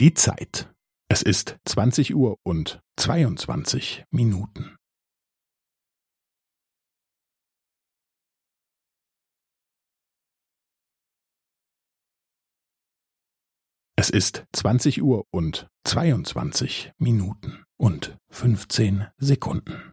Die Zeit. Es ist zwanzig Uhr und zweiundzwanzig Minuten. Es ist zwanzig Uhr und zweiundzwanzig Minuten und fünfzehn Sekunden.